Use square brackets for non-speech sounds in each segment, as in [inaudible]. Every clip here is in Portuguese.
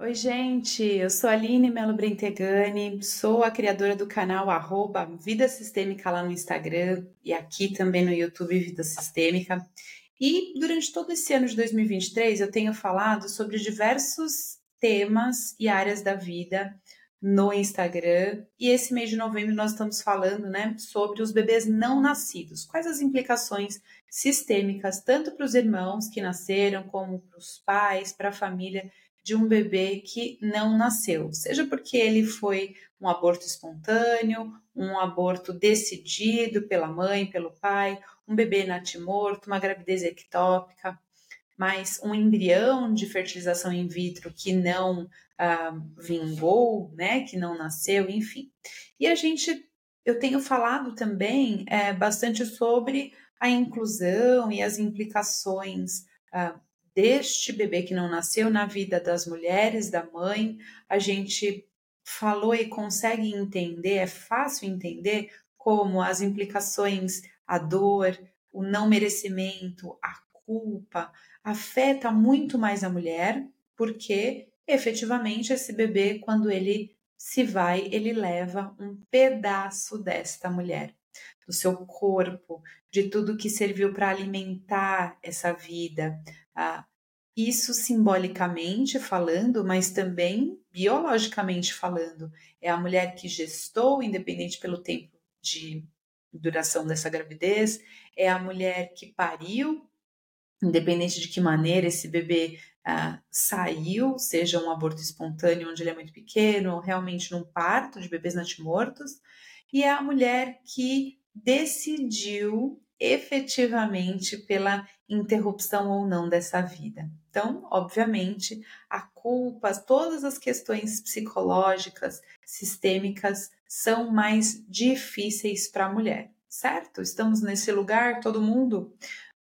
Oi, gente, eu sou a Aline Melo Brentegani, sou a criadora do canal arroba Vida Sistêmica lá no Instagram e aqui também no YouTube Vida Sistêmica. E durante todo esse ano de 2023 eu tenho falado sobre diversos temas e áreas da vida no Instagram. E esse mês de novembro nós estamos falando, né, sobre os bebês não nascidos. Quais as implicações sistêmicas tanto para os irmãos que nasceram como para os pais, para a família de um bebê que não nasceu, seja porque ele foi um aborto espontâneo, um aborto decidido pela mãe, pelo pai, um bebê natimorto, uma gravidez ectópica, mas um embrião de fertilização in vitro que não ah, vingou, né, que não nasceu, enfim. E a gente, eu tenho falado também é, bastante sobre a inclusão e as implicações ah, deste bebê que não nasceu na vida das mulheres, da mãe. A gente falou e consegue entender, é fácil entender como as implicações, a dor, o não merecimento, a culpa, afeta muito mais a mulher, porque efetivamente esse bebê, quando ele se vai, ele leva um pedaço desta mulher, do seu corpo, de tudo que serviu para alimentar essa vida. Ah, isso simbolicamente falando, mas também biologicamente falando. É a mulher que gestou, independente pelo tempo de duração dessa gravidez, é a mulher que pariu, independente de que maneira esse bebê ah, saiu, seja um aborto espontâneo onde ele é muito pequeno, ou realmente num parto de bebês natimortos, e é a mulher que decidiu efetivamente pela interrupção ou não dessa vida. Então, obviamente, a culpa, todas as questões psicológicas, sistêmicas, são mais difíceis para a mulher, certo? Estamos nesse lugar, todo mundo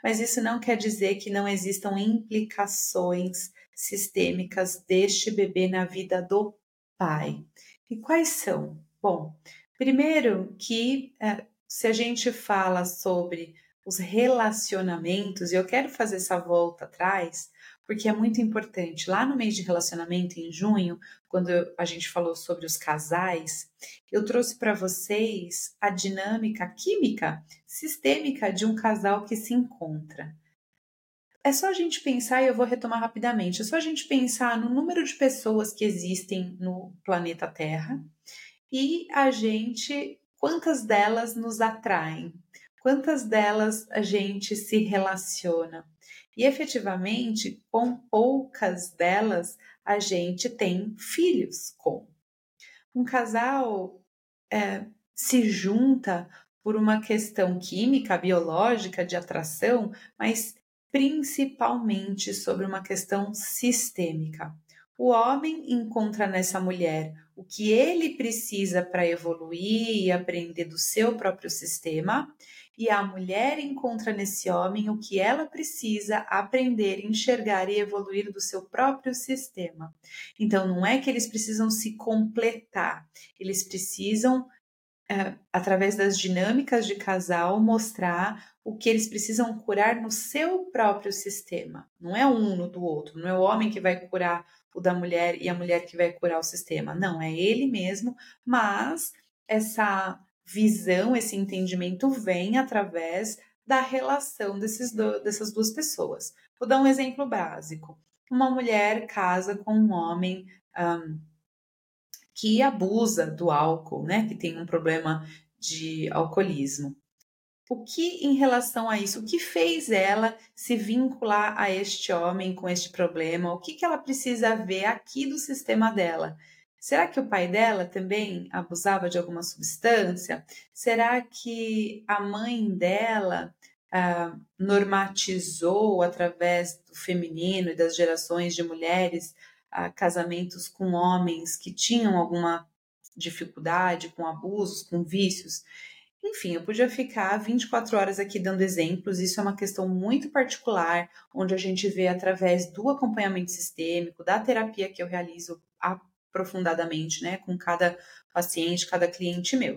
mas isso não quer dizer que não existam implicações sistêmicas deste bebê na vida do pai. E quais são? Bom, primeiro que é, se a gente fala sobre os relacionamentos, e eu quero fazer essa volta atrás, porque é muito importante. Lá no mês de relacionamento, em junho, quando a gente falou sobre os casais, eu trouxe para vocês a dinâmica química sistêmica de um casal que se encontra. É só a gente pensar, e eu vou retomar rapidamente, é só a gente pensar no número de pessoas que existem no planeta Terra e a gente, quantas delas nos atraem, quantas delas a gente se relaciona. E efetivamente, com poucas delas, a gente tem filhos com. Um casal é, se junta por uma questão química, biológica, de atração, mas principalmente sobre uma questão sistêmica. O homem encontra nessa mulher o que ele precisa para evoluir e aprender do seu próprio sistema, e a mulher encontra nesse homem o que ela precisa aprender, enxergar e evoluir do seu próprio sistema. Então, não é que eles precisam se completar, eles precisam, é, através das dinâmicas de casal, mostrar o que eles precisam curar no seu próprio sistema. Não é um no do outro, não é o homem que vai curar o da mulher e a mulher que vai curar o sistema. Não, é ele mesmo, mas essa visão, esse entendimento vem através da relação desses do, dessas duas pessoas. Vou dar um exemplo básico. Uma mulher casa com um homem um, que abusa do álcool, né? Que tem um problema de alcoolismo. O que em relação a isso, o que fez ela se vincular a este homem com este problema? O que, que ela precisa ver aqui do sistema dela? Será que o pai dela também abusava de alguma substância? Será que a mãe dela ah, normatizou através do feminino e das gerações de mulheres ah, casamentos com homens que tinham alguma dificuldade, com abusos, com vícios? Enfim, eu podia ficar 24 horas aqui dando exemplos, isso é uma questão muito particular, onde a gente vê através do acompanhamento sistêmico, da terapia que eu realizo aprofundadamente, né, com cada paciente, cada cliente meu.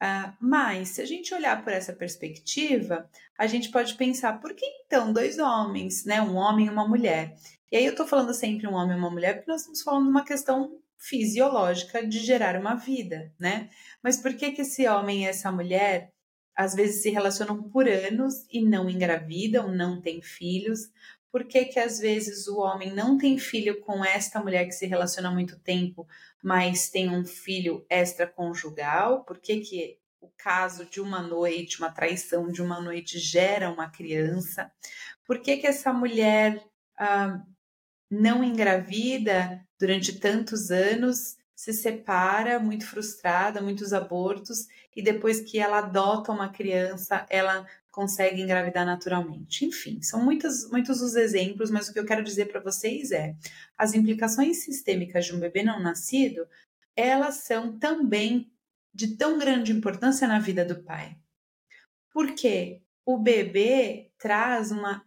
Uh, mas, se a gente olhar por essa perspectiva, a gente pode pensar, por que então dois homens, né, um homem e uma mulher? E aí eu tô falando sempre um homem e uma mulher porque nós estamos falando de uma questão fisiológica de gerar uma vida, né? Mas por que que esse homem e essa mulher às vezes se relacionam por anos e não engravidam, não têm filhos? Por que que às vezes o homem não tem filho com esta mulher que se relaciona há muito tempo, mas tem um filho extraconjugal? Por que que o caso de uma noite, uma traição de uma noite gera uma criança? Por que que essa mulher ah, não engravida durante tantos anos, se separa, muito frustrada, muitos abortos, e depois que ela adota uma criança, ela consegue engravidar naturalmente. Enfim, são muitos, muitos os exemplos, mas o que eu quero dizer para vocês é: as implicações sistêmicas de um bebê não nascido, elas são também de tão grande importância na vida do pai. Porque o bebê traz uma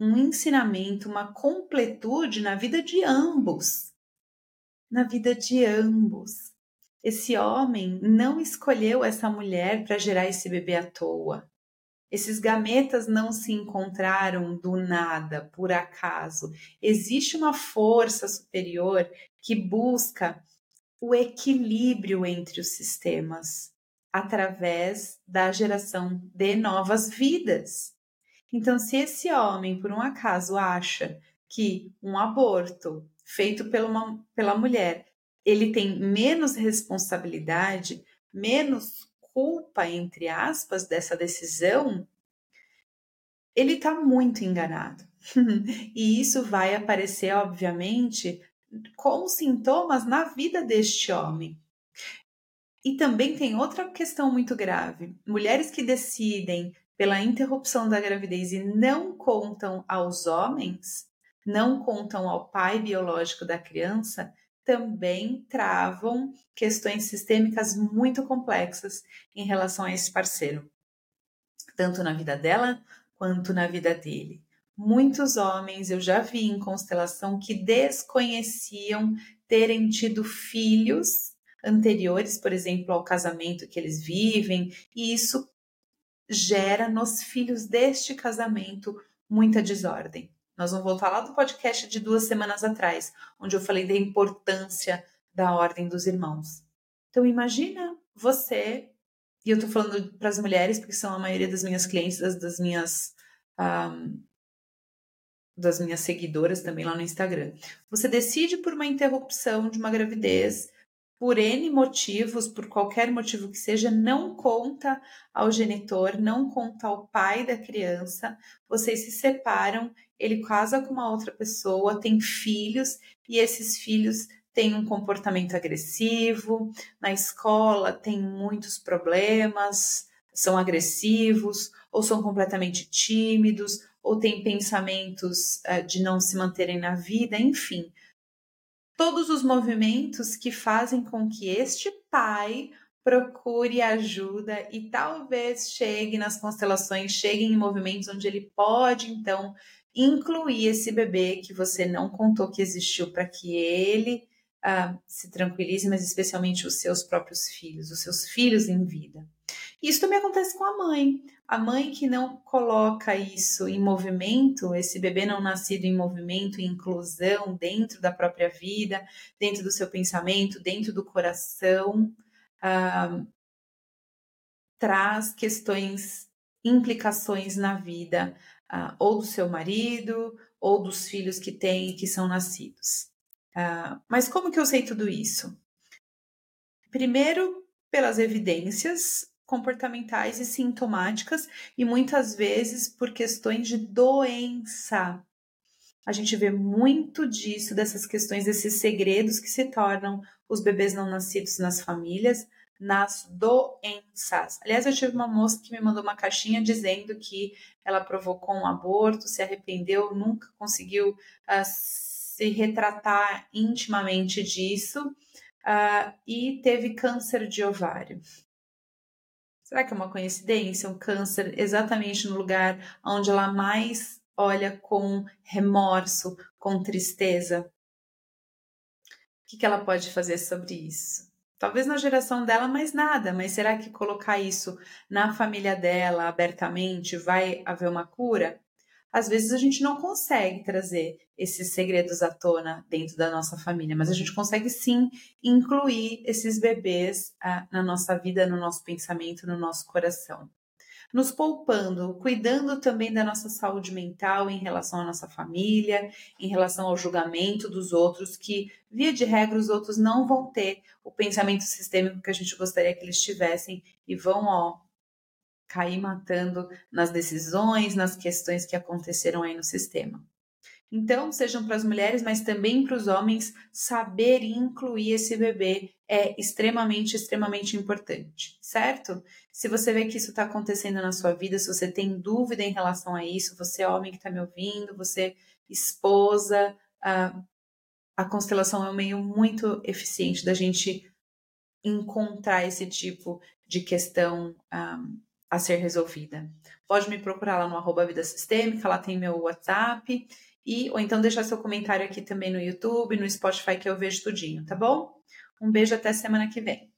um ensinamento, uma completude na vida de ambos. Na vida de ambos. Esse homem não escolheu essa mulher para gerar esse bebê à toa. Esses gametas não se encontraram do nada, por acaso. Existe uma força superior que busca o equilíbrio entre os sistemas através da geração de novas vidas. Então, se esse homem, por um acaso, acha que um aborto feito pela, uma, pela mulher ele tem menos responsabilidade, menos culpa, entre aspas, dessa decisão, ele está muito enganado. [laughs] e isso vai aparecer, obviamente, como sintomas na vida deste homem. E também tem outra questão muito grave: mulheres que decidem pela interrupção da gravidez e não contam aos homens, não contam ao pai biológico da criança, também travam questões sistêmicas muito complexas em relação a esse parceiro, tanto na vida dela quanto na vida dele. Muitos homens eu já vi em constelação que desconheciam terem tido filhos anteriores, por exemplo, ao casamento que eles vivem, e isso gera nos filhos deste casamento muita desordem. Nós vamos voltar lá do podcast de duas semanas atrás, onde eu falei da importância da ordem dos irmãos. Então imagina você, e eu tô falando para as mulheres, porque são a maioria das minhas clientes, das, das minhas um, das minhas seguidoras também lá no Instagram. Você decide por uma interrupção de uma gravidez por N motivos, por qualquer motivo que seja, não conta ao genitor, não conta ao pai da criança, vocês se separam, ele casa com uma outra pessoa, tem filhos, e esses filhos têm um comportamento agressivo, na escola tem muitos problemas, são agressivos, ou são completamente tímidos, ou têm pensamentos uh, de não se manterem na vida, enfim todos os movimentos que fazem com que este pai procure ajuda e talvez chegue nas constelações, chegue em movimentos onde ele pode então incluir esse bebê que você não contou que existiu para que ele uh, se tranquilize, mas especialmente os seus próprios filhos, os seus filhos em vida. Isso também acontece com a mãe. A mãe que não coloca isso em movimento, esse bebê não nascido em movimento, em inclusão dentro da própria vida, dentro do seu pensamento, dentro do coração, ah, traz questões, implicações na vida ah, ou do seu marido ou dos filhos que tem que são nascidos. Ah, mas como que eu sei tudo isso? Primeiro, pelas evidências comportamentais e sintomáticas, e muitas vezes por questões de doença. A gente vê muito disso, dessas questões, desses segredos que se tornam os bebês não nascidos nas famílias, nas doenças. Aliás, eu tive uma moça que me mandou uma caixinha dizendo que ela provocou um aborto, se arrependeu, nunca conseguiu uh, se retratar intimamente disso uh, e teve câncer de ovário. Será que é uma coincidência? Um câncer exatamente no lugar onde ela mais olha com remorso, com tristeza? O que, ela pode fazer sobre isso? Talvez na geração dela mais nada, mas será que colocar isso na família dela abertamente vai haver uma cura? Às vezes a gente não consegue trazer esses segredos à tona dentro da nossa família, mas a gente consegue sim incluir esses bebês ah, na nossa vida, no nosso pensamento, no nosso coração. Nos poupando, cuidando também da nossa saúde mental em relação à nossa família, em relação ao julgamento dos outros, que, via de regra, os outros não vão ter o pensamento sistêmico que a gente gostaria que eles tivessem e vão, ó, cair matando nas decisões, nas questões que aconteceram aí no sistema. Então, sejam para as mulheres, mas também para os homens, saber incluir esse bebê é extremamente, extremamente importante, certo? Se você vê que isso está acontecendo na sua vida, se você tem dúvida em relação a isso, você é homem que está me ouvindo, você esposa, a, a constelação é um meio muito eficiente da gente encontrar esse tipo de questão ah, a ser resolvida. Pode me procurar lá no arroba Vida Sistêmica, lá tem meu WhatsApp, e, ou então deixar seu comentário aqui também no YouTube, no Spotify, que eu vejo tudinho, tá bom? Um beijo até semana que vem.